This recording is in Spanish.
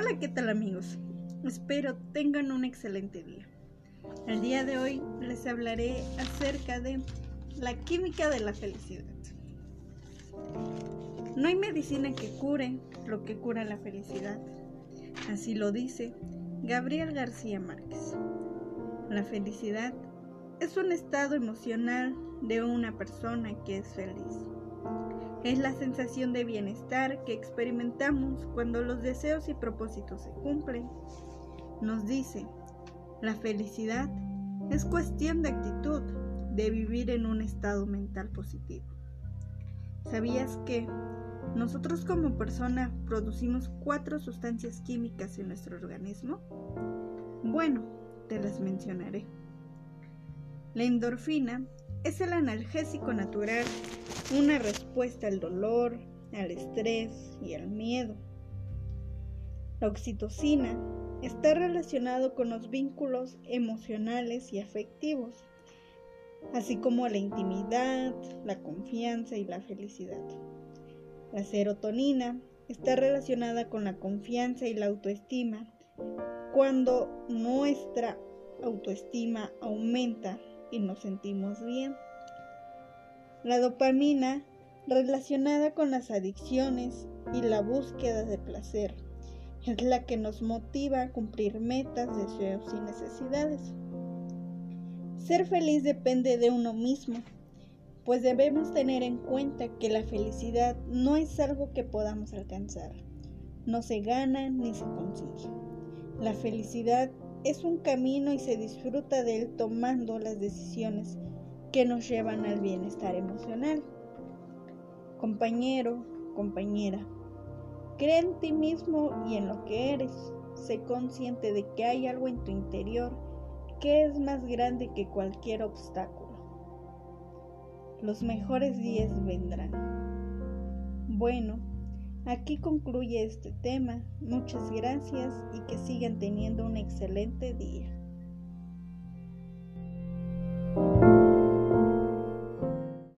Hola, ¿qué tal amigos? Espero tengan un excelente día. El día de hoy les hablaré acerca de la química de la felicidad. No hay medicina que cure lo que cura la felicidad. Así lo dice Gabriel García Márquez. La felicidad es un estado emocional de una persona que es feliz. Es la sensación de bienestar que experimentamos cuando los deseos y propósitos se cumplen. Nos dice, la felicidad es cuestión de actitud, de vivir en un estado mental positivo. ¿Sabías que nosotros como persona producimos cuatro sustancias químicas en nuestro organismo? Bueno, te las mencionaré. La endorfina es el analgésico natural, una respuesta al dolor, al estrés y al miedo. La oxitocina está relacionado con los vínculos emocionales y afectivos, así como la intimidad, la confianza y la felicidad. La serotonina está relacionada con la confianza y la autoestima. Cuando nuestra autoestima aumenta, y nos sentimos bien. La dopamina relacionada con las adicciones y la búsqueda de placer es la que nos motiva a cumplir metas, deseos y necesidades. Ser feliz depende de uno mismo, pues debemos tener en cuenta que la felicidad no es algo que podamos alcanzar, no se gana ni se consigue. La felicidad es un camino y se disfruta de él tomando las decisiones que nos llevan al bienestar emocional. Compañero, compañera, cree en ti mismo y en lo que eres. Sé consciente de que hay algo en tu interior que es más grande que cualquier obstáculo. Los mejores días vendrán. Bueno, Aquí concluye este tema. Muchas gracias y que sigan teniendo un excelente día.